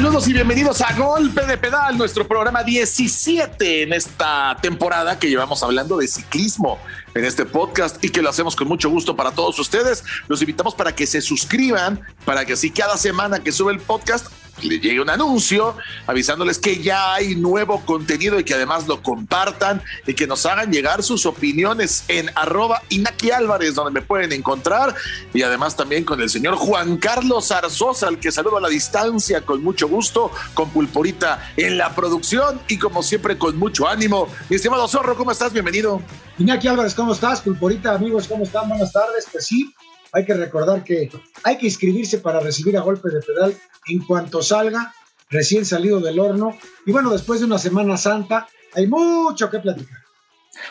Saludos y bienvenidos a Golpe de Pedal, nuestro programa 17 en esta temporada que llevamos hablando de ciclismo en este podcast y que lo hacemos con mucho gusto para todos ustedes. Los invitamos para que se suscriban, para que así cada semana que sube el podcast le llegue un anuncio avisándoles que ya hay nuevo contenido y que además lo compartan y que nos hagan llegar sus opiniones en arroba Inaki Álvarez, donde me pueden encontrar, y además también con el señor Juan Carlos Arzosa, al que saludo a la distancia con mucho gusto, con Pulporita en la producción y como siempre con mucho ánimo. Mi estimado Zorro, ¿cómo estás? Bienvenido. Iñaki Álvarez, ¿cómo estás? Pulporita, amigos, ¿cómo están? Buenas tardes. Pues sí, hay que recordar que hay que inscribirse para recibir a golpe de pedal en cuanto salga, recién salido del horno. Y bueno, después de una Semana Santa, hay mucho que platicar.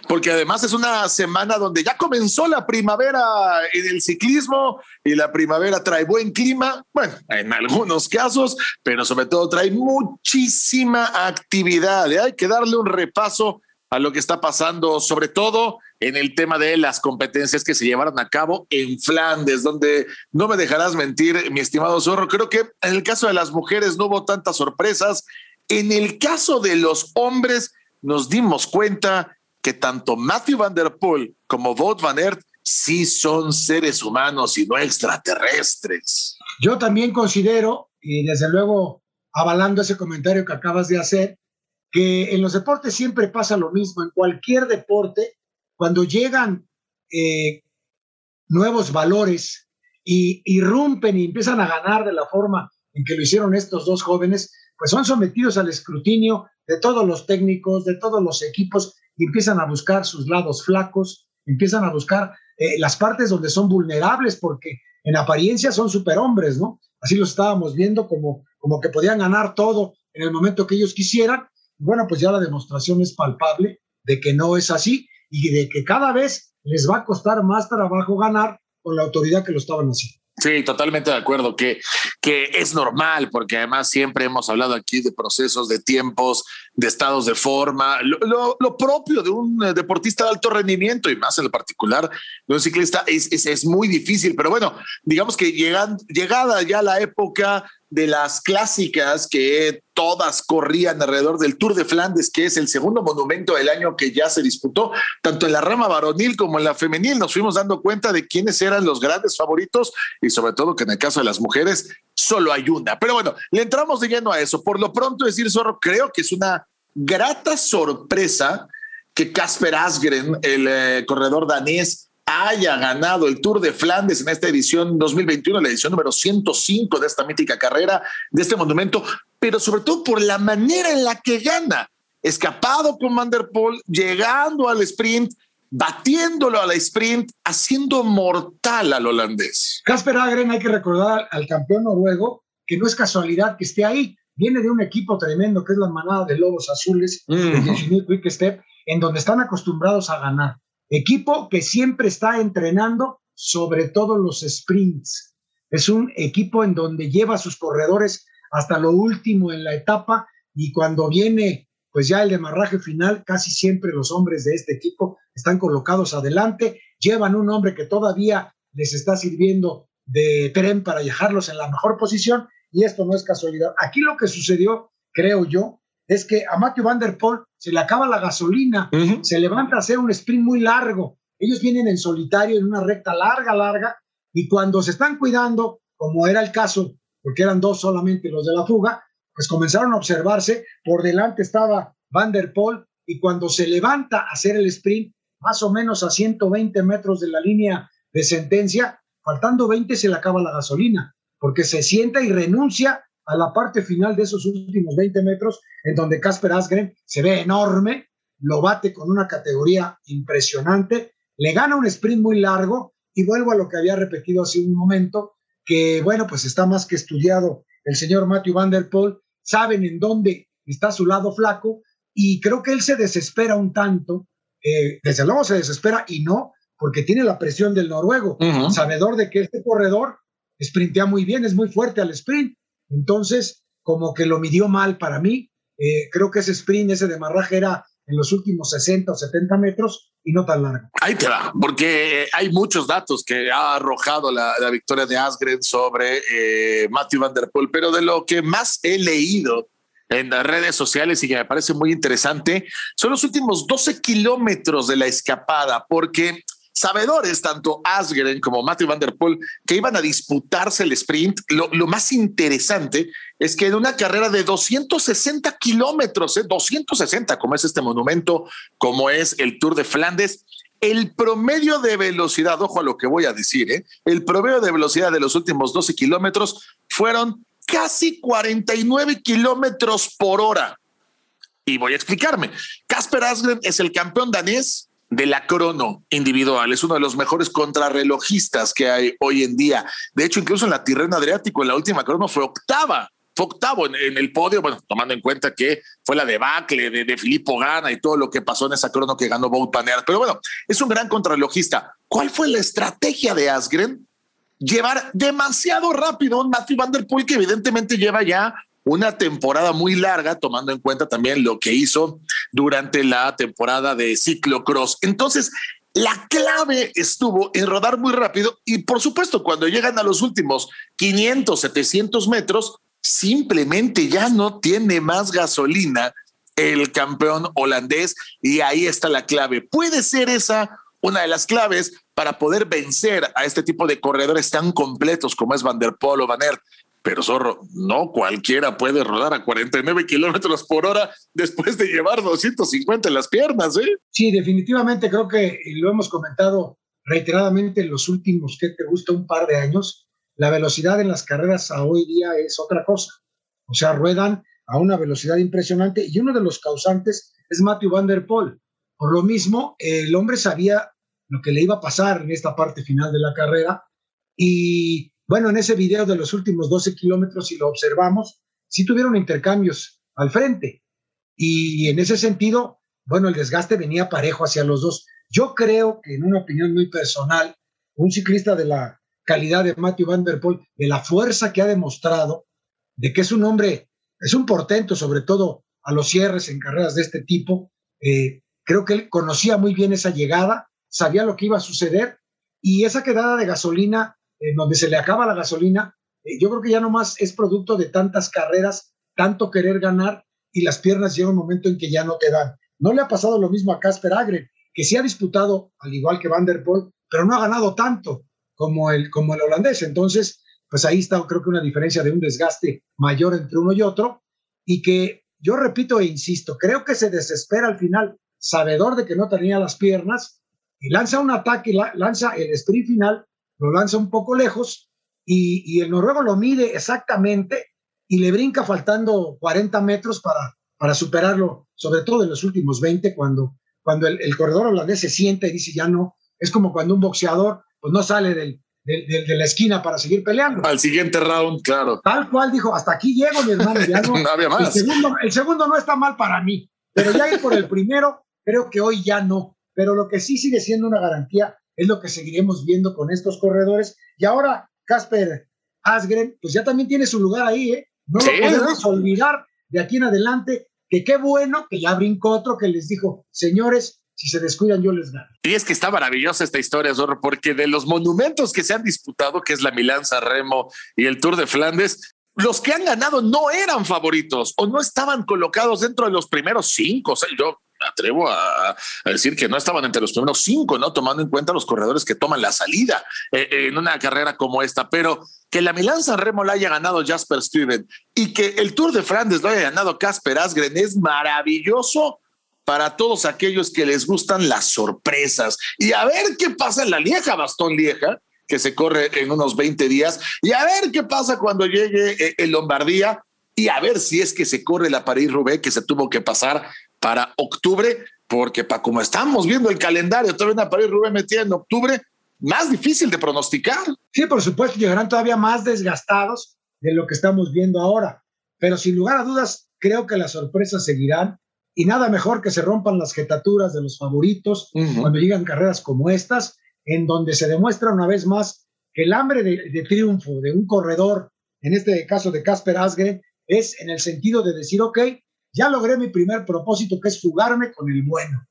Porque además es una semana donde ya comenzó la primavera en el ciclismo y la primavera trae buen clima, bueno, en algunos casos, pero sobre todo trae muchísima actividad. Hay que darle un repaso a lo que está pasando, sobre todo en el tema de las competencias que se llevaron a cabo en Flandes, donde no me dejarás mentir, mi estimado Zorro, creo que en el caso de las mujeres no hubo tantas sorpresas. En el caso de los hombres, nos dimos cuenta que tanto Matthew Van Der Poel como Wout Van Aert sí son seres humanos y no extraterrestres. Yo también considero, y desde luego avalando ese comentario que acabas de hacer, que en los deportes siempre pasa lo mismo, en cualquier deporte, cuando llegan eh, nuevos valores y irrumpen y empiezan a ganar de la forma en que lo hicieron estos dos jóvenes, pues son sometidos al escrutinio de todos los técnicos, de todos los equipos, y empiezan a buscar sus lados flacos, empiezan a buscar eh, las partes donde son vulnerables, porque en apariencia son superhombres, ¿no? Así lo estábamos viendo como, como que podían ganar todo en el momento que ellos quisieran, bueno, pues ya la demostración es palpable de que no es así y de que cada vez les va a costar más trabajo ganar con la autoridad que lo estaban haciendo. Sí, totalmente de acuerdo, que, que es normal, porque además siempre hemos hablado aquí de procesos, de tiempos, de estados de forma, lo, lo, propio de un eh, deportista de alto rendimiento y más en lo particular de un ciclista es, es, es muy difícil, pero bueno, digamos que llegan, llegada ya la época de las clásicas que todas corrían alrededor del Tour de Flandes, que es el segundo monumento del año que ya se disputó, tanto en la rama varonil como en la femenil, nos fuimos dando cuenta de quiénes eran los grandes favoritos y sobre todo que en el caso de las mujeres solo hay una. Pero bueno, le entramos de lleno a eso. Por lo pronto decir, Zorro, creo que es una grata sorpresa que Casper Asgren, el eh, corredor danés, haya ganado el Tour de Flandes en esta edición 2021, la edición número 105 de esta mítica carrera, de este monumento, pero sobre todo por la manera en la que gana. Escapado con Van der Poel, llegando al sprint, batiéndolo a la sprint, haciendo mortal al holandés. Casper Agren, hay que recordar al campeón noruego que no es casualidad que esté ahí. Viene de un equipo tremendo que es la manada de Lobos Azules, mm. Quick Step, en donde están acostumbrados a ganar Equipo que siempre está entrenando sobre todo los sprints. Es un equipo en donde lleva a sus corredores hasta lo último en la etapa y cuando viene pues ya el demarraje final, casi siempre los hombres de este equipo están colocados adelante, llevan un hombre que todavía les está sirviendo de tren para dejarlos en la mejor posición y esto no es casualidad. Aquí lo que sucedió, creo yo, es que a Matthew Van Der Poel se le acaba la gasolina, se levanta a hacer un sprint muy largo. Ellos vienen en solitario en una recta larga, larga, y cuando se están cuidando, como era el caso, porque eran dos solamente los de la fuga, pues comenzaron a observarse. Por delante estaba Van Der Poel, y cuando se levanta a hacer el sprint, más o menos a 120 metros de la línea de sentencia, faltando 20 se le acaba la gasolina, porque se sienta y renuncia a la parte final de esos últimos 20 metros, en donde Casper Asgren se ve enorme, lo bate con una categoría impresionante, le gana un sprint muy largo y vuelvo a lo que había repetido hace un momento, que bueno, pues está más que estudiado el señor Matthew Van Der Poel, saben en dónde está su lado flaco y creo que él se desespera un tanto, eh, desde luego se desespera y no, porque tiene la presión del noruego, sabedor de que este corredor sprintea muy bien, es muy fuerte al sprint, entonces, como que lo midió mal para mí. Eh, creo que ese sprint, ese demarraje era en los últimos 60 o 70 metros y no tan largo. Ahí te va, porque hay muchos datos que ha arrojado la, victoria de Asgren sobre eh, Matthew Van Der Poel, pero de lo que más he leído en las redes sociales y que me parece muy interesante son los últimos 12 kilómetros de la escapada, porque sabedores, tanto Asgren como Matthew Van Der Poel, que iban a disputarse el sprint. Lo, más interesante es que en una carrera de 260 kilómetros, ¿eh? 260, como es este monumento, como es el Tour de Flandes, el promedio de velocidad, ojo a lo que voy a decir, ¿eh? el promedio de velocidad de los últimos 12 kilómetros fueron casi 49 kilómetros por hora. Y voy a explicarme. Casper Asgren es el campeón danés de la crono individual. Es uno de los mejores contrarrelojistas que hay hoy en día. De hecho, incluso en la Tirrena Adriático, en la última crono fue octava. Fue octavo en, el podio, bueno, tomando en cuenta que fue la debacle de, de Filippo Gana y todo lo que pasó en esa crono que ganó Bout Panear. Pero bueno, es un gran contrarrelojista. ¿Cuál fue la estrategia de Asgren? Llevar demasiado rápido un Matthew Van Der Poel que evidentemente lleva ya una temporada muy larga, tomando en cuenta también lo que hizo durante la temporada de ciclocross. Entonces, la clave estuvo en rodar muy rápido y por supuesto cuando llegan a los últimos 500, 700 metros, simplemente ya no tiene más gasolina el campeón holandés y ahí está la clave. Puede ser esa una de las claves para poder vencer a este tipo de corredores tan completos como es Van der Poel o Van Aert. Pero zorro, no cualquiera puede rodar a 49 kilómetros por hora después de llevar 250 en las piernas, ¿eh? Sí, definitivamente creo que lo hemos comentado reiteradamente en los últimos, que te gusta, un par de años. La velocidad en las carreras a hoy día es otra cosa. O sea, ruedan a una velocidad impresionante y uno de los causantes es Matthew Van Der Poel. Por lo mismo, el hombre sabía lo que le iba a pasar en esta parte final de la carrera y bueno, en ese video de los últimos 12 kilómetros, si lo observamos, sí tuvieron intercambios al frente. Y en ese sentido, bueno, el desgaste venía parejo hacia los dos. Yo creo que en una opinión muy personal, un ciclista de la calidad de Matthew Van Der Poel, de la fuerza que ha demostrado, de que es un hombre, es un portento, sobre todo a los cierres en carreras de este tipo, eh, creo que él conocía muy bien esa llegada, sabía lo que iba a suceder y esa quedada de gasolina donde se le acaba la gasolina, eh, yo creo que ya nomás es producto de tantas carreras, tanto querer ganar y las piernas llega un momento en que ya no te dan. No le ha pasado lo mismo a Casper Agren, que sí ha disputado, al igual que Van der Poel, pero no ha ganado tanto como el, como el holandés. Entonces, pues ahí está, creo que una diferencia de un desgaste mayor entre uno y otro, y que yo repito e insisto, creo que se desespera al final, sabedor de que no tenía las piernas, y lanza un ataque, lanza el sprint final lo lanza un poco lejos y, el noruego lo mide exactamente y le brinca faltando 40 metros para, para superarlo, sobre todo en los últimos 20, cuando, cuando el, corredor holandés se sienta y dice ya no, es como cuando un boxeador pues no sale del, de la esquina para seguir peleando. Al siguiente round, claro. Tal cual dijo, hasta aquí llego, mi hermano. Ya no, había más. El segundo, el segundo, no está mal para mí, pero ya ir por el primero, creo que hoy ya no. Pero lo que sí sigue siendo una garantía es lo que seguiremos viendo con estos corredores. Y ahora, Casper Asgren, pues ya también tiene su lugar ahí, ¿eh? No lo podemos olvidar de aquí en adelante, que qué bueno que ya brincó otro que les dijo, señores, si se descuidan yo les gano. Y es que está maravillosa esta historia, Zorro, porque de los monumentos que se han disputado, que es la Milán Remo y el Tour de Flandes, los que han ganado no eran favoritos o no estaban colocados dentro de los primeros cinco. O sea, yo atrevo a, decir que no estaban entre los primeros cinco, ¿no? Tomando en cuenta los corredores que toman la salida eh, en una carrera como esta, pero que la Milán San Remo la haya ganado Jasper Stuyven y que el Tour de Flandes lo haya ganado Casper Asgren es maravilloso para todos aquellos que les gustan las sorpresas. Y a ver qué pasa en la Lieja, Bastón Lieja, que se corre en unos 20 días, y a ver qué pasa cuando llegue eh, el Lombardía, y a ver si es que se corre la París-Roubaix que se tuvo que pasar para octubre, porque para como estamos viendo el calendario, todavía una París Rubén metida en octubre, más difícil de pronosticar. Sí, por supuesto, llegarán todavía más desgastados de lo que estamos viendo ahora, pero sin lugar a dudas, creo que las sorpresas seguirán y nada mejor que se rompan las jetaturas de los favoritos cuando llegan carreras como estas, en donde se demuestra una vez más que el hambre de, de triunfo de un corredor, en este caso de Casper Asgren, es en el sentido de decir, ok, ya logré mi primer propósito, que es fugarme con el bueno.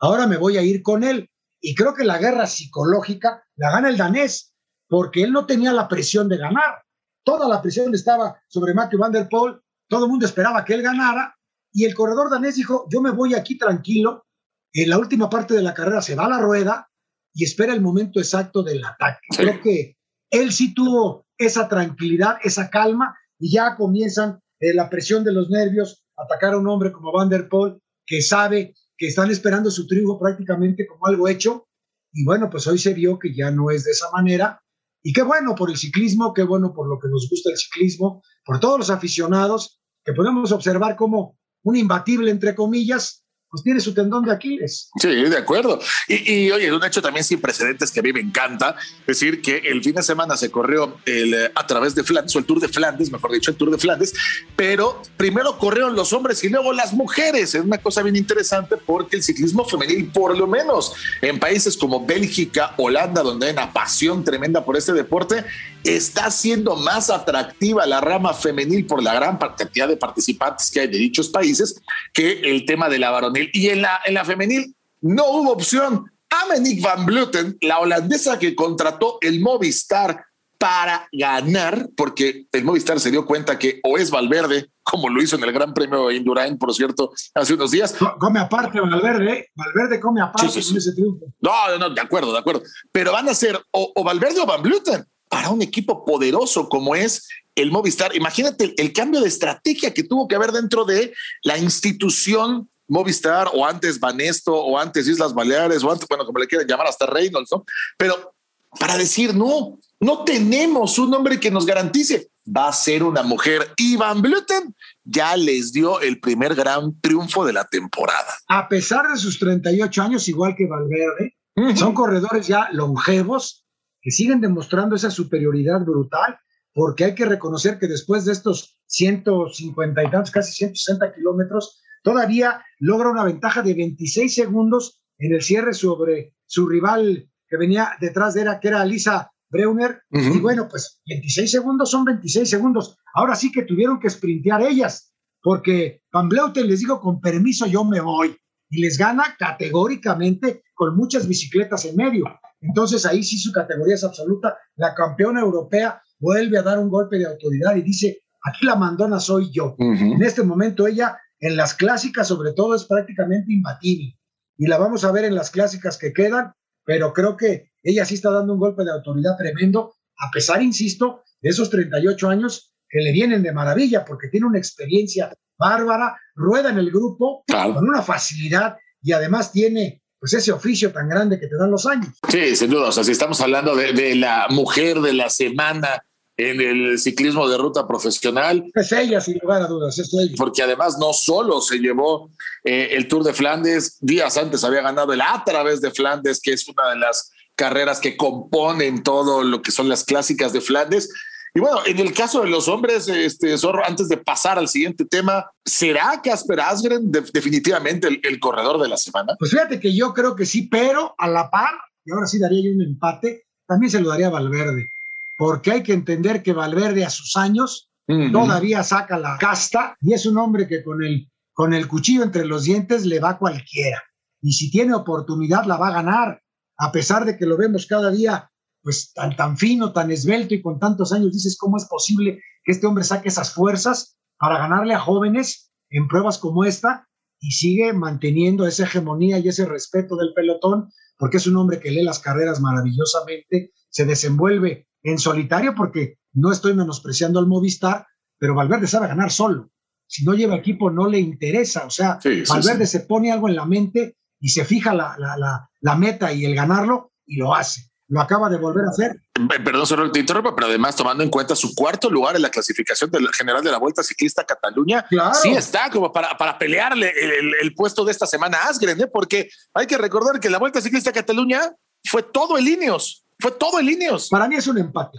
ahora me voy a ir con él. Y creo que la guerra psicológica la gana el danés, porque él no tenía la presión de ganar. Toda la presión estaba sobre Matthew Van Der Poel, todo el mundo esperaba que él ganara, y el corredor danés dijo, yo me voy aquí tranquilo, en la última parte de la carrera se va a la rueda y espera el momento exacto del ataque. Creo que él sí tuvo esa tranquilidad, esa calma, y ya comienzan eh, la presión de los nervios, atacar a un hombre como Van Der Poel, que sabe que están esperando su triunfo prácticamente como algo hecho. Y bueno, pues hoy se vio que ya no es de esa manera. Y qué bueno por el ciclismo, qué bueno por lo que nos gusta el ciclismo, por todos los aficionados, que podemos observar como un imbatible, entre comillas, pues tiene su tendón de Aquiles. Sí, de acuerdo. Y, y, oye, un hecho también sin precedentes que a mí me encanta, decir que el fin de semana se corrió el, eh, a través de Flandes, o el Tour de Flandes, mejor dicho, el Tour de Flandes, pero primero corrieron los hombres y luego las mujeres. Es una cosa bien interesante porque el ciclismo femenil, por lo menos en países como Bélgica, Holanda, donde hay una pasión tremenda por este deporte, está siendo más atractiva la rama femenil por la gran cantidad de participantes que hay de dichos países que el tema de la varonil. Y en la, en la femenil no hubo opción. Amenick van Bluten, la holandesa que contrató el Movistar para ganar, porque el Movistar se dio cuenta que o es Valverde, como lo hizo en el Gran Premio de Indurain, por cierto, hace unos días. Come aparte Valverde, ¿eh? Valverde come aparte sí, sí, sí. ese triunfo. No, no, de acuerdo, de acuerdo. Pero van a ser o, o Valverde o Van Bluten para un equipo poderoso como es el Movistar. Imagínate el, el, cambio de estrategia que tuvo que haber dentro de la institución Movistar o antes Banesto o antes Islas Baleares o antes, bueno, como le quieran llamar hasta Reynolds, ¿no? Pero para decir, no, no tenemos un hombre que nos garantice, va a ser una mujer. Y Van Bluten ya les dio el primer gran triunfo de la temporada. A pesar de sus 38 años, igual que Valverde, uh -huh. son corredores ya longevos, que siguen demostrando esa superioridad brutal, porque hay que reconocer que después de estos 150 y tantos, casi 160 kilómetros, todavía logra una ventaja de 26 segundos en el cierre sobre su rival que venía detrás de él, que era Lisa Breuner. Uh -huh. Y bueno, pues 26 segundos son 26 segundos. Ahora sí que tuvieron que sprintear ellas, porque Van Bleuten les digo, con permiso yo me voy. Y les gana categóricamente con muchas bicicletas en medio. Entonces ahí sí su categoría es absoluta. La campeona europea vuelve a dar un golpe de autoridad y dice, aquí la mandona soy yo. Uh -huh. En este momento ella en las clásicas sobre todo es prácticamente imbatible. Y la vamos a ver en las clásicas que quedan, pero creo que ella sí está dando un golpe de autoridad tremendo, a pesar, insisto, de esos 38 años que le vienen de maravilla, porque tiene una experiencia bárbara, rueda en el grupo claro. con una facilidad y además tiene pues ese oficio tan grande que te dan los años. Sí, sin duda. O sea, si estamos hablando de, de la mujer de la semana en el ciclismo de ruta profesional. Es ella, sin lugar a dudas, es ella. Porque además no solo se llevó eh, el Tour de Flandes, días antes había ganado el A través de Flandes, que es una de las carreras que componen todo lo que son las clásicas de Flandes. Y bueno, en el caso de los hombres, este Zorro, antes de pasar al siguiente tema, ¿será Casper Asgren de, definitivamente el, el, corredor de la semana? Pues fíjate que yo creo que sí, pero a la par, y ahora sí daría yo un empate, también se lo daría a Valverde, porque hay que entender que Valverde a sus años uh -huh. todavía saca la casta y es un hombre que con el, con el cuchillo entre los dientes le va a cualquiera. Y si tiene oportunidad, la va a ganar, a pesar de que lo vemos cada día pues tan, tan fino, tan esbelto y con tantos años, dices, ¿cómo es posible que este hombre saque esas fuerzas para ganarle a jóvenes en pruebas como esta y sigue manteniendo esa hegemonía y ese respeto del pelotón? Porque es un hombre que lee las carreras maravillosamente, se desenvuelve en solitario, porque no estoy menospreciando al Movistar, pero Valverde sabe ganar solo. Si no lleva equipo, no le interesa. O sea, sí, Valverde sí, sí. se pone algo en la mente y se fija la, la, la, la meta y el ganarlo y lo hace lo acaba de volver a hacer. Perdón, solo te interrumpo, pero además tomando en cuenta su cuarto lugar en la clasificación del general de la Vuelta Ciclista a Cataluña, claro. sí está como para, para pelearle el, el, el, puesto de esta semana a Asgren, ¿eh? porque hay que recordar que la Vuelta Ciclista a Cataluña fue todo en líneos, fue todo en líneos. Para mí es un empate.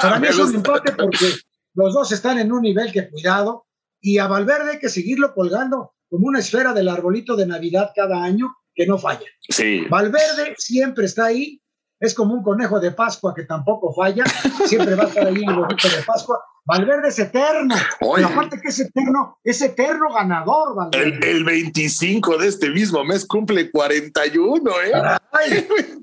Para mí es un empate porque los dos están en un nivel que cuidado y a Valverde hay que seguirlo colgando como una esfera del arbolito de Navidad cada año que no falla. Sí. Valverde siempre está ahí es como un conejo de Pascua que tampoco falla, siempre va a estar ahí el huevito de Pascua. Valverde es eterno, Oye. aparte que es eterno, es eterno ganador, Valverde. El, 25 de este mismo mes cumple 41, ¿eh?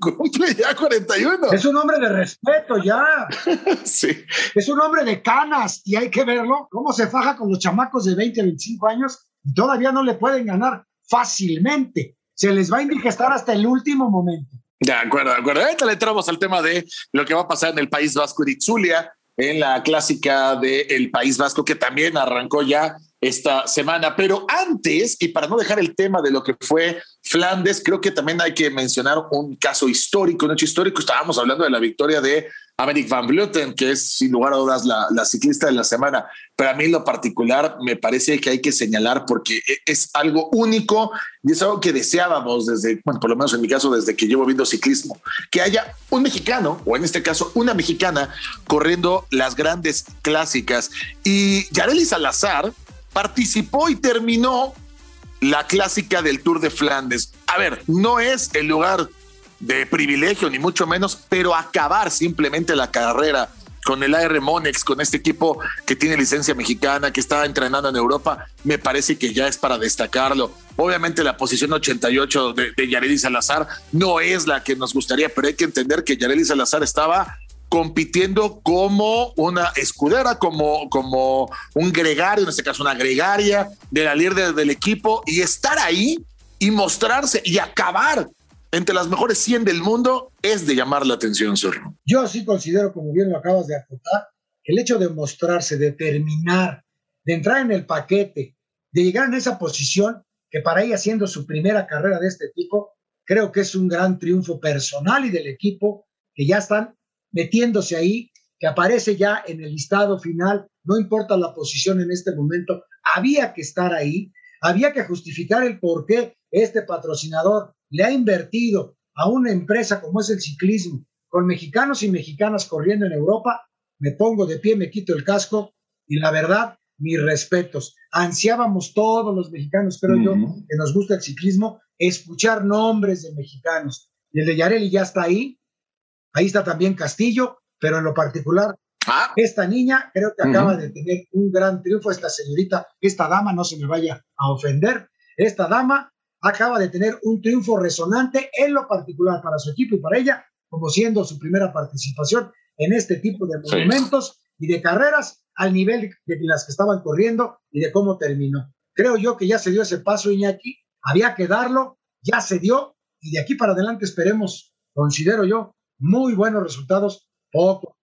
cumple ya 41. Es un hombre de respeto ya. sí. Es un hombre de canas y hay que verlo, cómo se faja con los chamacos de 20 a 25 años y todavía no le pueden ganar fácilmente. Se les va a indigestar hasta el último momento. De acuerdo, de acuerdo. Ahorita le entramos al tema de lo que va a pasar en el País Vasco de Itzulia, en la clásica del País Vasco, que también arrancó ya esta semana. Pero antes, y para no dejar el tema de lo que fue Flandes, creo que también hay que mencionar un caso histórico, un hecho histórico. Estábamos hablando de la victoria de Americ Van Vleuten, que es sin lugar a dudas la, ciclista de la semana. Pero a mí en lo particular me parece que hay que señalar porque e, es algo único y es algo que deseábamos desde, bueno, por lo menos en mi caso, desde que llevo viendo ciclismo, que haya un mexicano, o en este caso una mexicana, corriendo las grandes clásicas. Y Yareli Salazar, participó y terminó la clásica del Tour de Flandes. A ver, no es el lugar de privilegio, ni mucho menos, pero acabar simplemente la carrera con el AR Monex, con este equipo que tiene licencia mexicana, que está entrenando en Europa, me parece que ya es para destacarlo. Obviamente la posición 88 de, de Salazar no es la que nos gustaría, pero hay que entender que Yareli Salazar estaba compitiendo como una escudera, como, como un gregario, en este caso una gregaria de la líder del equipo y estar ahí y mostrarse y acabar entre las mejores 100 del mundo es de llamar la atención, Zorro. Yo sí considero, como bien lo acabas de acotar, el hecho de mostrarse, de terminar, de entrar en el paquete, de llegar en esa posición, que para ella siendo su primera carrera de este tipo, creo que es un gran triunfo personal y del equipo, que ya están metiéndose ahí, que aparece ya en el listado final, no importa la posición en este momento, había que estar ahí, había que justificar el por qué este patrocinador le ha invertido a una empresa como es el ciclismo, con mexicanos y mexicanas corriendo en Europa, me pongo de pie, me quito el casco y la verdad, mis respetos. Ansiábamos todos los mexicanos, creo yo, que nos gusta el ciclismo, escuchar nombres de mexicanos. Y el de Yareli ya está ahí, Ahí está también Castillo, pero en lo particular, ah. esta niña creo que acaba de tener un gran triunfo, esta señorita, esta dama, no se me vaya a ofender, esta dama acaba de tener un triunfo resonante en lo particular para su equipo y para ella, como siendo su primera participación en este tipo de monumentos y de carreras al nivel de las que estaban corriendo y de cómo terminó. Creo yo que ya se dio ese paso, Iñaki, había que darlo, ya se dio y de aquí para adelante esperemos, considero yo, muy buenos resultados poco.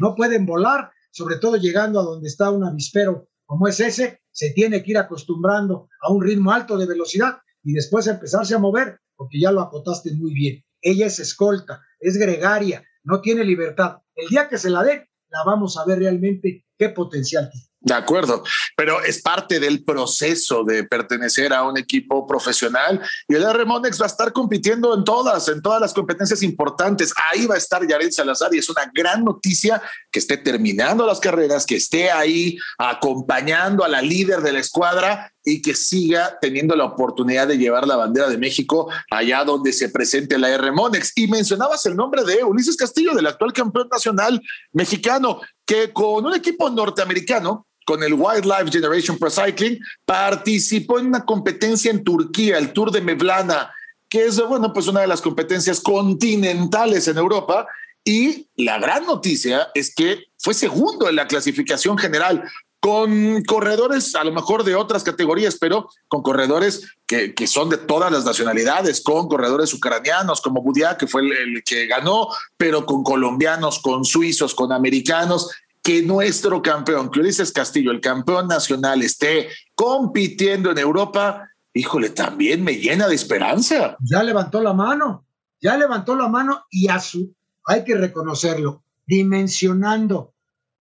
No pueden volar, sobre todo llegando a donde está un avispero como es ese, se tiene que ir acostumbrando a un ritmo alto de velocidad y después empezarse a mover, porque ya lo acotaste muy bien. Ella es escolta, es gregaria, no tiene libertad. El día que se la dé, la vamos a ver realmente qué potencial tiene. De acuerdo, pero es parte del proceso de pertenecer a un equipo profesional y el R Monex va a estar compitiendo en todas, en todas las competencias importantes. Ahí va a estar Yared Salazar y es una gran noticia que esté terminando las carreras, que esté ahí acompañando a la líder de la escuadra y que siga teniendo la oportunidad de llevar la bandera de México allá donde se presente la R Monex. Y mencionabas el nombre de Ulises Castillo, del actual campeón nacional mexicano, que con un equipo norteamericano con el Wildlife Generation Pro Cycling, participó en una competencia en Turquía, el Tour de Mevlana, que es, bueno, pues una de las competencias continentales en Europa. Y la gran noticia es que fue segundo en la clasificación general, con corredores a lo mejor de otras categorías, pero con corredores que, que son de todas las nacionalidades, con corredores ucranianos como Budia, que fue el, el, que ganó, pero con colombianos, con suizos, con americanos que nuestro campeón, que Ulises Castillo, el campeón nacional, esté compitiendo en Europa, híjole, también me llena de esperanza. Ya levantó la mano, ya levantó la mano y a su, hay que reconocerlo, dimensionando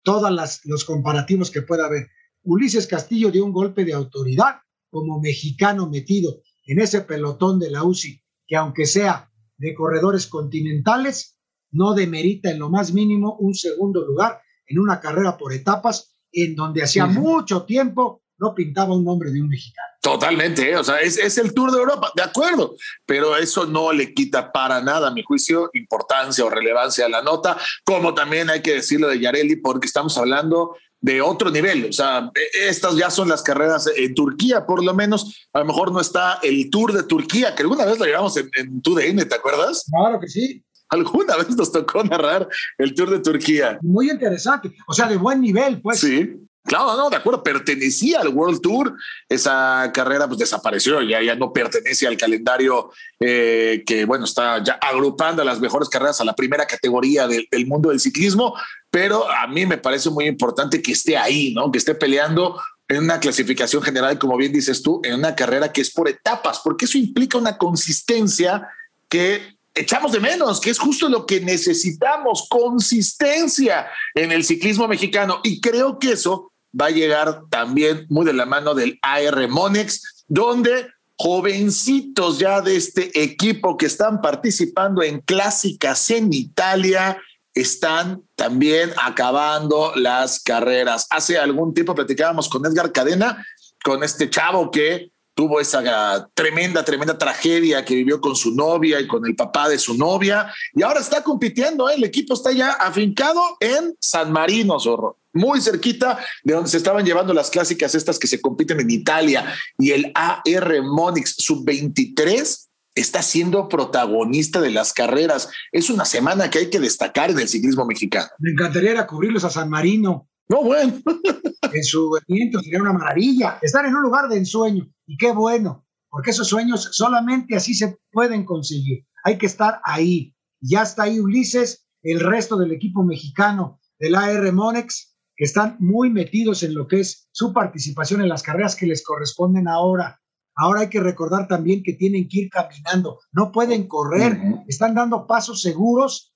todos los comparativos que pueda haber. Ulises Castillo dio un golpe de autoridad como mexicano metido en ese pelotón de la UCI, que aunque sea de corredores continentales, no demerita en lo más mínimo un segundo lugar en una carrera por etapas en donde hacía mucho tiempo no pintaba un nombre de un mexicano. Totalmente, ¿eh? o sea, es, es, el Tour de Europa, de acuerdo, pero eso no le quita para nada, a mi juicio, importancia o relevancia a la nota, como también hay que decirlo de Yareli, porque estamos hablando de otro nivel, o sea, estas ya son las carreras en Turquía, por lo menos, a lo mejor no está el Tour de Turquía, que alguna vez lo llevamos en, en TUDN, ¿te acuerdas? Claro que sí. Alguna vez nos tocó narrar el Tour de Turquía. Muy interesante, o sea, de buen nivel, pues. Sí. Claro, no, de acuerdo, pertenecía al World Tour, esa carrera pues desapareció, ya, ya no pertenece al calendario eh, que, bueno, está ya agrupando las mejores carreras a la primera categoría del mundo del ciclismo, pero a mí me parece muy importante que esté ahí, ¿no? Que esté peleando en una clasificación general, como bien dices tú, en una carrera que es por etapas, porque eso implica una consistencia que echamos de menos, que es justo lo que necesitamos, consistencia en el ciclismo mexicano. Y creo que eso va a llegar también muy de la mano del AR Monex, donde jovencitos ya de este equipo que están participando en clásicas en Italia están también acabando las carreras. Hace algún tiempo platicábamos con Edgar Cadena, con este chavo que tuvo esa tremenda, tremenda tragedia que vivió con su novia y con el papá de su novia, y ahora está compitiendo, ¿eh? el equipo está ya afincado en San Marino, Zorro, muy cerquita de donde se estaban llevando las clásicas estas que se compiten en Italia, y el AR Monix Sub-23 está siendo protagonista de las carreras. Es una semana que hay que destacar en el ciclismo mexicano. Me encantaría ir a cubrirlos a San Marino. No, bueno. en su evento sería una maravilla. Estar en un lugar de ensueño. Y qué bueno, porque esos sueños solamente así se pueden conseguir. Hay que estar ahí. Ya está ahí Ulises, el resto del equipo mexicano del AR Monex, que están muy metidos en lo que es su participación en las carreras que les corresponden ahora. Ahora hay que recordar también que tienen que ir caminando, no pueden correr, están dando pasos seguros,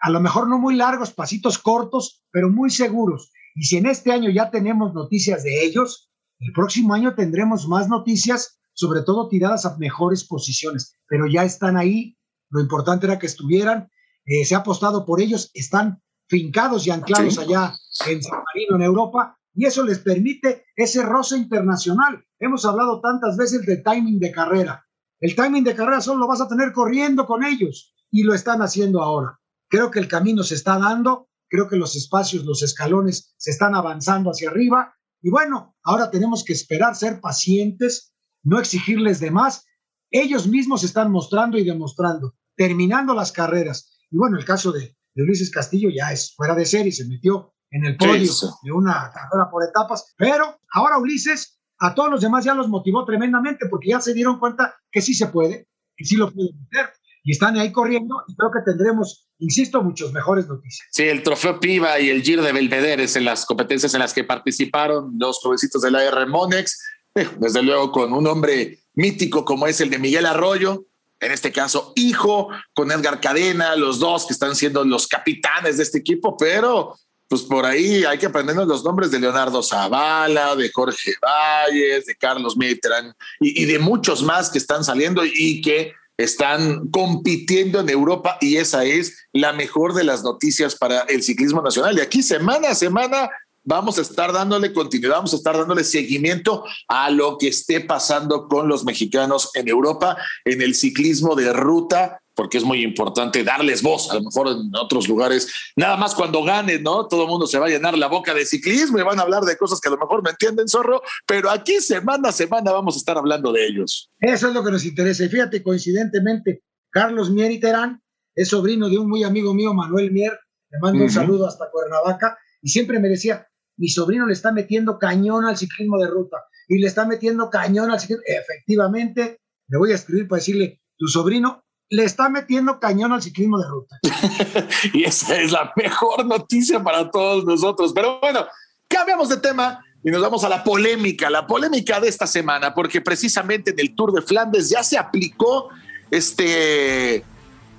a lo mejor no muy largos, pasitos cortos, pero muy seguros. Y si en este año ya tenemos noticias de ellos, el próximo año tendremos más noticias, sobre todo tiradas a mejores posiciones, pero ya están ahí. Lo importante era que estuvieran, eh, se ha apostado por ellos, están fincados y anclados allá en San Marino, en Europa, y eso les permite ese roce internacional. Hemos hablado tantas veces de timing de carrera. El timing de carrera solo lo vas a tener corriendo con ellos y lo están haciendo ahora. Creo que el camino se está dando creo que los espacios, los escalones se están avanzando hacia arriba y bueno, ahora tenemos que esperar, ser pacientes, no exigirles de más. Ellos mismos están mostrando y demostrando, terminando las carreras. Y bueno, el caso de, Ulises Castillo ya es fuera de serie, se metió en el podio de una carrera por etapas, pero ahora Ulises a todos los demás ya los motivó tremendamente porque ya se dieron cuenta que sí se puede, que sí lo pueden meter y están ahí corriendo y creo que tendremos, insisto, muchas mejores noticias. Sí, el trofeo Piva y el Giro de Belvedere en las competencias en las que participaron los jovencitos de la Monex, eh, desde luego con un hombre mítico como es el de Miguel Arroyo, en este caso hijo, con Edgar Cadena, los dos que están siendo los capitanes de este equipo, pero pues por ahí hay que aprendernos los nombres de Leonardo Zavala, de Jorge Valles, de Carlos Mitran y, y, de muchos más que están saliendo y que están compitiendo en Europa y esa es la mejor de las noticias para el ciclismo nacional. Y aquí semana a semana vamos a estar dándole continuidad, vamos a estar dándole seguimiento a lo que esté pasando con los mexicanos en Europa en el ciclismo de ruta porque es muy importante darles voz, a lo mejor en otros lugares, nada más cuando ganen, ¿no? Todo el mundo se va a llenar la boca de ciclismo y van a hablar de cosas que a lo mejor me entienden, zorro, pero aquí semana a semana vamos a estar hablando de ellos. Eso es lo que nos interesa. Y fíjate, coincidentemente, Carlos Mier y Terán es sobrino de un muy amigo mío, Manuel Mier, le mando un saludo hasta Cuernavaca, y siempre me decía, mi sobrino le está metiendo cañón al ciclismo de ruta y le está metiendo cañón al ciclismo. Efectivamente, le voy a escribir para decirle, tu sobrino le está metiendo cañón al ciclismo de ruta. y esa es la mejor noticia para todos nosotros. Pero bueno, cambiamos de tema y nos vamos a la polémica, la polémica de esta semana, porque precisamente en el Tour de Flandes ya se aplicó este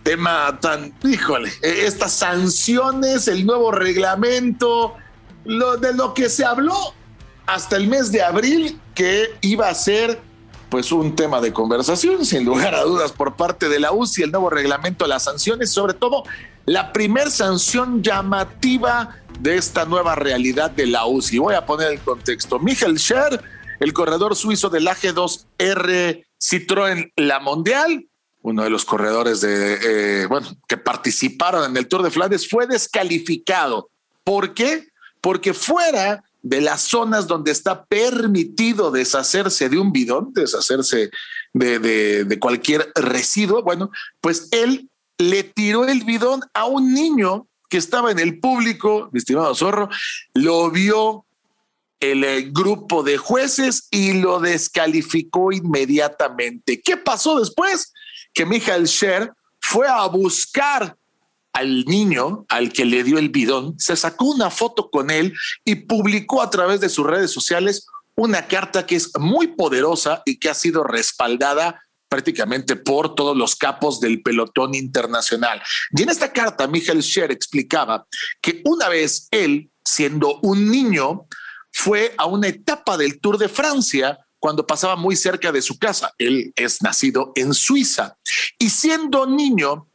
tema tan, híjole, e-, estas sanciones, el nuevo reglamento, lo de lo que se habló hasta el mes de abril que iba a ser pues un tema de conversación, sin lugar a dudas, por parte de la UCI, el nuevo reglamento las sanciones, sobre todo la primer sanción llamativa de esta nueva realidad de la UCI. Voy a poner el contexto. Michael Scher el corredor suizo del AG2R Citroën La Mondial, uno de los corredores de, eh, bueno, que participaron en el Tour de Flandes, fue descalificado. ¿Por qué? Porque fuera de las zonas donde está permitido deshacerse de un bidón, deshacerse de, de, cualquier residuo, bueno, pues él le tiró el bidón a un niño que estaba en el público, mi estimado zorro, lo vio el eh, grupo de jueces y lo descalificó inmediatamente. ¿Qué pasó después? Que Michael Scher fue a buscar al niño al que le dio el bidón, se sacó una foto con él y publicó a través de sus redes sociales una carta que es muy poderosa y que ha sido respaldada prácticamente por todos los capos del pelotón internacional. Y en esta carta, Michael Scher explicaba que una vez él, siendo un niño, fue a una etapa del Tour de Francia cuando pasaba muy cerca de su casa. Él es nacido en Suiza y siendo niño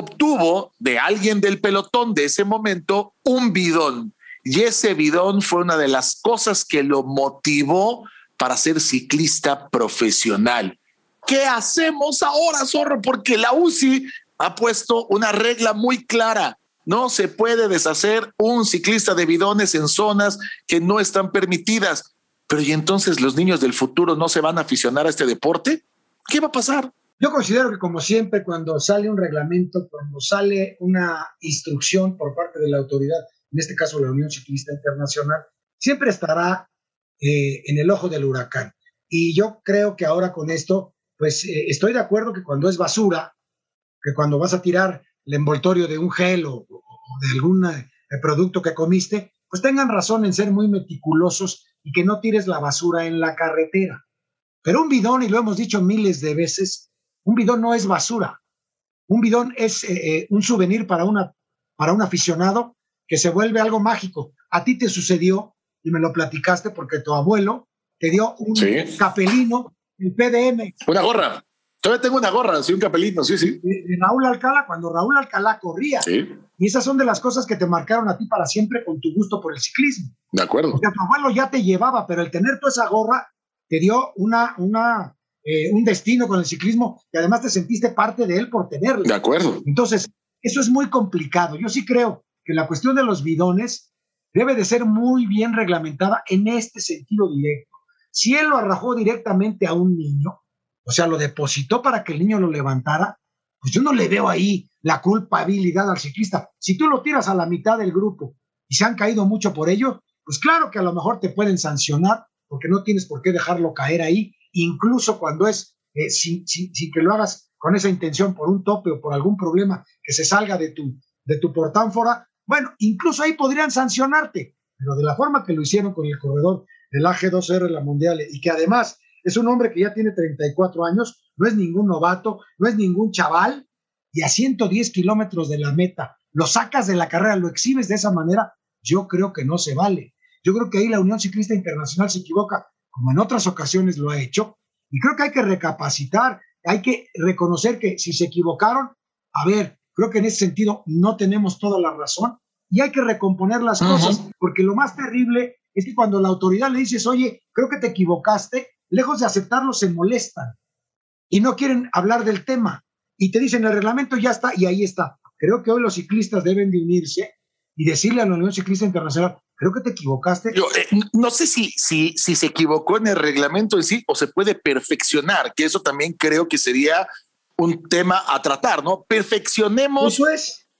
obtuvo de alguien del pelotón de ese momento un bidón. Y ese bidón fue una de las cosas que lo motivó para ser ciclista profesional. ¿Qué hacemos ahora, zorro? Porque la UCI ha puesto una regla muy clara. No se puede deshacer un ciclista de bidones en zonas que no están permitidas. Pero ¿y entonces los niños del futuro no se van a aficionar a este deporte? ¿Qué va a pasar? Yo considero que como siempre, cuando sale un reglamento, cuando sale una instrucción por parte de la autoridad, en este caso la Unión Ciclista Internacional, siempre estará eh, en el ojo del huracán. Y yo creo que ahora con esto, pues eh, estoy de acuerdo que cuando es basura, que cuando vas a tirar el envoltorio de un gel o, de algún eh, producto que comiste, pues tengan razón en ser muy meticulosos y que no tires la basura en la carretera. Pero un bidón, y lo hemos dicho miles de veces, un bidón no es basura. Un bidón es eh, eh, un souvenir para, una, para un aficionado que se vuelve algo mágico. A ti te sucedió, y me lo platicaste porque tu abuelo te dio un capelino, el PDM. Una gorra. Todavía tengo una gorra, sí, un capelino, sí, sí. De, Raúl Alcalá, cuando Raúl Alcalá corría. Sí. Y esas son de las cosas que te marcaron a ti para siempre con tu gusto por el ciclismo. De acuerdo. Porque tu abuelo ya te llevaba, pero el tener toda esa gorra te dio una, una eh, un destino con el ciclismo y además te sentiste parte de él por tenerlo. De acuerdo. Entonces, eso es muy complicado. Yo sí creo que la cuestión de los bidones debe de ser muy bien reglamentada en este sentido directo. Si él lo arrojó directamente a un niño, o sea, lo depositó para que el niño lo levantara, pues yo no le veo ahí la culpabilidad al ciclista. Si tú lo tiras a la mitad del grupo y se han caído mucho por ello, pues claro que a lo mejor te pueden sancionar porque no tienes por qué dejarlo caer ahí incluso cuando es eh, sin, que lo hagas con esa intención por un tope o por algún problema que se salga de tu, de tu portánfora, bueno, incluso ahí podrían sancionarte, pero de la forma que lo hicieron con el corredor del AG2R de la Mundial y que además es un hombre que ya tiene 34 años, no es ningún novato, no es ningún chaval, y a 110 kilómetros de la meta lo sacas de la carrera, lo exhibes de esa manera, yo creo que no se vale. Yo creo que ahí la Unión Ciclista Internacional se equivoca como en otras ocasiones lo ha hecho, y creo que hay que recapacitar, hay que reconocer que si se equivocaron, a ver, creo que en ese sentido no tenemos toda la razón y hay que recomponer las cosas, porque lo más terrible es que cuando la autoridad le dices, oye, creo que te equivocaste, lejos de aceptarlo, se molestan y no quieren hablar del tema y te dicen, el reglamento ya está y ahí está. Creo que hoy los ciclistas deben de unirse y decirle a la Unión Ciclista Internacional, creo que te equivocaste. Yo, eh, no sé si, si, si se equivocó en el reglamento en sí o se puede perfeccionar, que eso también creo que sería un tema a tratar, ¿no? Perfeccionemos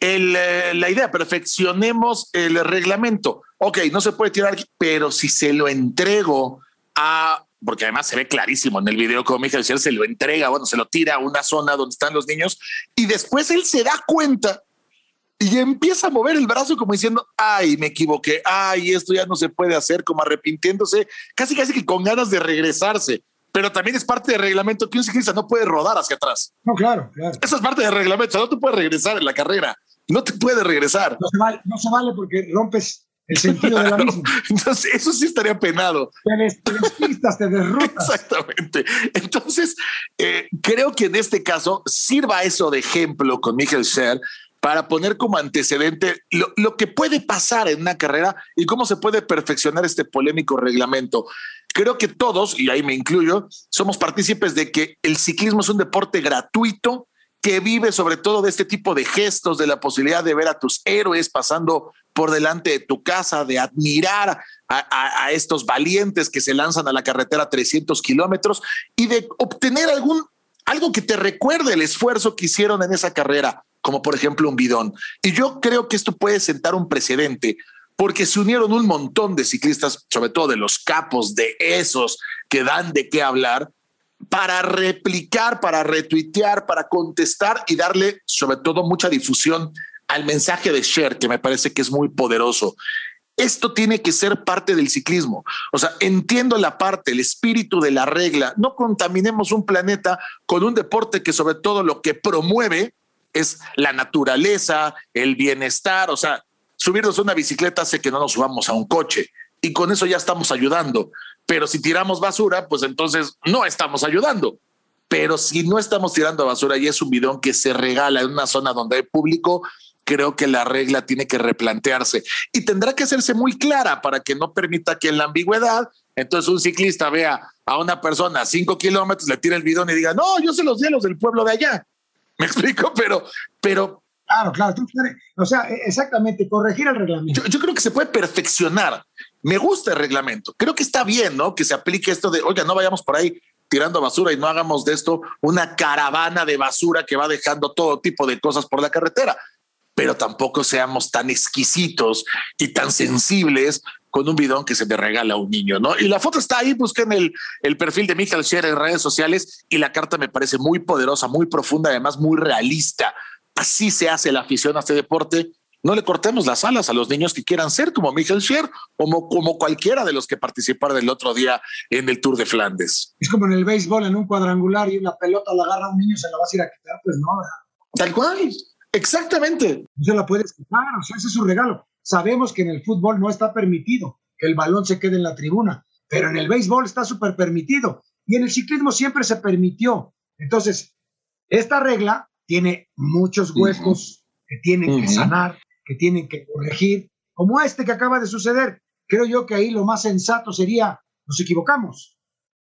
el, eh, la idea, perfeccionemos el reglamento. Ok, no se puede tirar, pero si se lo entrego a, porque además se ve clarísimo en el video como Miguel se lo entrega, bueno, se lo tira a una zona donde están los niños y después él se da cuenta y empieza a mover el brazo como diciendo, ay, me equivoqué, ay, esto ya no se puede hacer, como arrepintiéndose, casi casi que con ganas de regresarse. Pero también es parte del reglamento que un ciclista no puede rodar hacia atrás. No, claro, claro. Eso es parte del reglamento, no te puedes regresar en la carrera, no te puede regresar. No se vale, no se vale porque rompes el sentido de la misma. Entonces, eso sí estaría penado. Te despistas, te derrotas. Exactamente. Entonces, eh, creo que en este caso sirva eso de ejemplo con Michael Scher para poner como antecedente lo, que puede pasar en una carrera y cómo se puede perfeccionar este polémico reglamento. Creo que todos, y ahí me incluyo, somos partícipes de que el ciclismo es un deporte gratuito que vive sobre todo de este tipo de gestos, de la posibilidad de ver a tus héroes pasando por delante de tu casa, de admirar a, a estos valientes que se lanzan a la carretera 300 kilómetros y de obtener algún algo que te recuerde el esfuerzo que hicieron en esa carrera, como por ejemplo un bidón. Y yo creo que esto puede sentar un precedente, porque se unieron un montón de ciclistas, sobre todo de los capos, de esos que dan de qué hablar, para replicar, para retuitear, para contestar y darle sobre todo mucha difusión al mensaje de Cher, que me parece que es muy poderoso. Esto tiene que ser parte del ciclismo. O sea, entiendo la parte, el espíritu de la regla. No contaminemos un planeta con un deporte que sobre todo lo que promueve es la naturaleza, el bienestar. O sea, subirnos a una bicicleta hace que no nos subamos a un coche y con eso ya estamos ayudando. Pero si tiramos basura, pues entonces no estamos ayudando. Pero si no estamos tirando basura y es un bidón que se regala en una zona donde hay público, creo que la regla tiene que replantearse y tendrá que hacerse muy clara para que no permita que en la ambigüedad, entonces un ciclista vea a una persona cinco kilómetros, le tire el bidón y diga, no, yo se los di del pueblo de allá. Me explico, pero, pero. Claro, claro. o sea, e, exactamente, corregir el reglamento. Yo, yo, creo que se puede perfeccionar. Me gusta el reglamento. Creo que está bien, ¿no? Que se aplique esto de, oiga, no vayamos por ahí tirando basura y no hagamos de esto una caravana de basura que va dejando todo tipo de cosas por la carretera pero tampoco seamos tan exquisitos y tan sensibles con un bidón que se le regala a un niño, ¿no? Y la foto está ahí, busquen el, el perfil de Michael Scher en redes sociales y la carta me parece muy poderosa, muy profunda, además muy realista. Así se hace la afición a este deporte. No le cortemos las alas a los niños que quieran ser como Michael Scher o como, como cualquiera de los que participaron el otro día en el Tour de Flandes. Es como en el béisbol, en un cuadrangular y una pelota la agarra un niño, se la va a ir a quitar, pues no. Tal cual. Exactamente. No se la puedes quitar, o sea, ese es su regalo. Sabemos que en el fútbol no está permitido que el balón se quede en la tribuna, pero en el béisbol está súper permitido y en el ciclismo siempre se permitió. Entonces, esta regla tiene muchos huecos que tienen que sanar, que tienen que corregir, como este que acaba de suceder. Creo yo que ahí lo más sensato sería, nos equivocamos.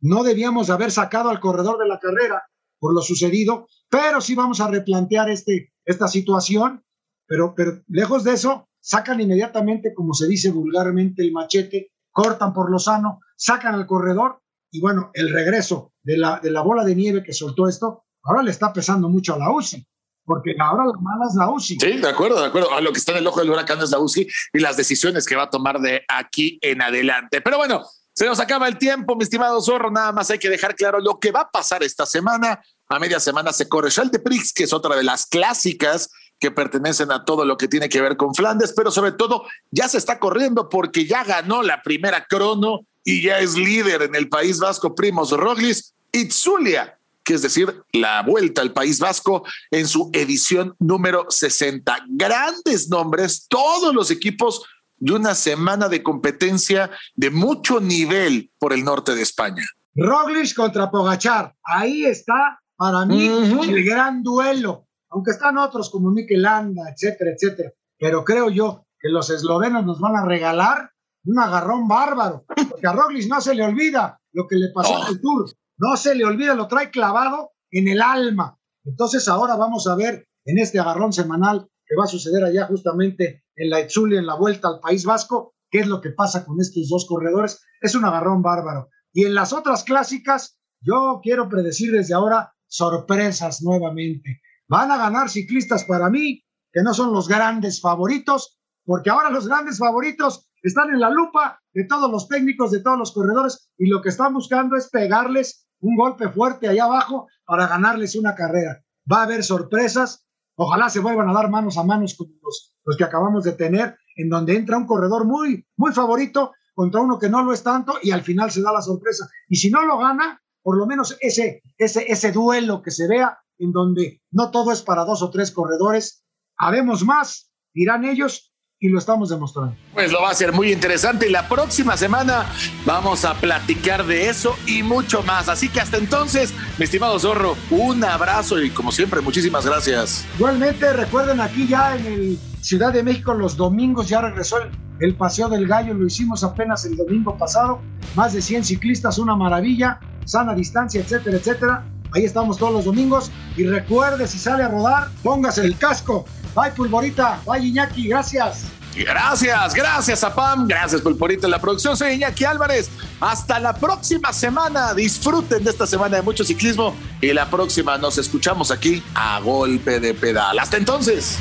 No debíamos haber sacado al corredor de la carrera por lo sucedido, pero sí vamos a replantear este, esta situación, pero, pero lejos de eso, sacan inmediatamente, como se dice vulgarmente, el machete, cortan por lo sano, sacan al corredor y bueno, el regreso de la, de la bola de nieve que soltó esto, ahora le está pesando mucho a la UCI, porque ahora la mala es la UCI. Sí, de acuerdo, de acuerdo. A lo que está en el ojo del huracán es la UCI y las decisiones que va a tomar de aquí en adelante. Pero bueno, se nos acaba el tiempo, mi estimado Zorro. Nada más hay que dejar claro lo que va a pasar esta semana. A media semana se corre Prix, que es otra de las clásicas que pertenecen a todo lo que tiene que ver con Flandes, pero sobre todo ya se está corriendo porque ya ganó la primera crono y ya es líder en el País Vasco Primos Roglis Itzulia, que es decir, la vuelta al País Vasco en su edición número 60. Grandes nombres, todos los equipos de una semana de competencia de mucho nivel por el norte de España. Roglic contra Pogachar, ahí está para mí el gran duelo, aunque están otros como Mikel Landa, etcétera, etcétera, pero creo yo que los eslovenos nos van a regalar un agarrón bárbaro, porque a Roglic no se le olvida lo que le pasó en el Tour, no se le olvida, lo trae clavado en el alma. Entonces ahora vamos a ver en este agarrón semanal que va a suceder allá justamente en la Etzulia, en la vuelta al País Vasco, qué es lo que pasa con estos dos corredores. Es un agarrón bárbaro. Y en las otras clásicas, yo quiero predecir desde ahora sorpresas nuevamente. Van a ganar ciclistas para mí, que no son los grandes favoritos, porque ahora los grandes favoritos están en la lupa de todos los técnicos, de todos los corredores, y lo que están buscando es pegarles un golpe fuerte allá abajo para ganarles una carrera. Va a haber sorpresas, ojalá se vuelvan a dar manos a manos como los, los que acabamos de tener, en donde entra un corredor muy, muy favorito contra uno que no lo es tanto y al final se da la sorpresa. Y si no lo gana, por lo menos ese, ese, ese duelo que se vea en donde no todo es para dos o tres corredores, habemos más, dirán ellos, y lo estamos demostrando. Pues lo va a ser muy interesante y la próxima semana vamos a platicar de eso y mucho más. Así que hasta entonces, mi estimado Zorro, un abrazo y como siempre, muchísimas gracias. Igualmente, recuerden aquí ya en el Ciudad de México los domingos ya regresó el, el Paseo del Gallo, lo hicimos apenas el domingo pasado, más de 100 ciclistas, una maravilla, sana distancia, etcétera, etcétera. Ahí estamos todos los domingos. Y recuerde, si sale a rodar, póngase el casco. Bye, Pulvorita. Bye, Iñaki. Gracias. Gracias, gracias a Pam, gracias Pulporita en la producción. Soy Iñaki Álvarez. Hasta la próxima semana. Disfruten de esta semana de mucho ciclismo y la próxima nos escuchamos aquí a golpe de pedal. Hasta entonces.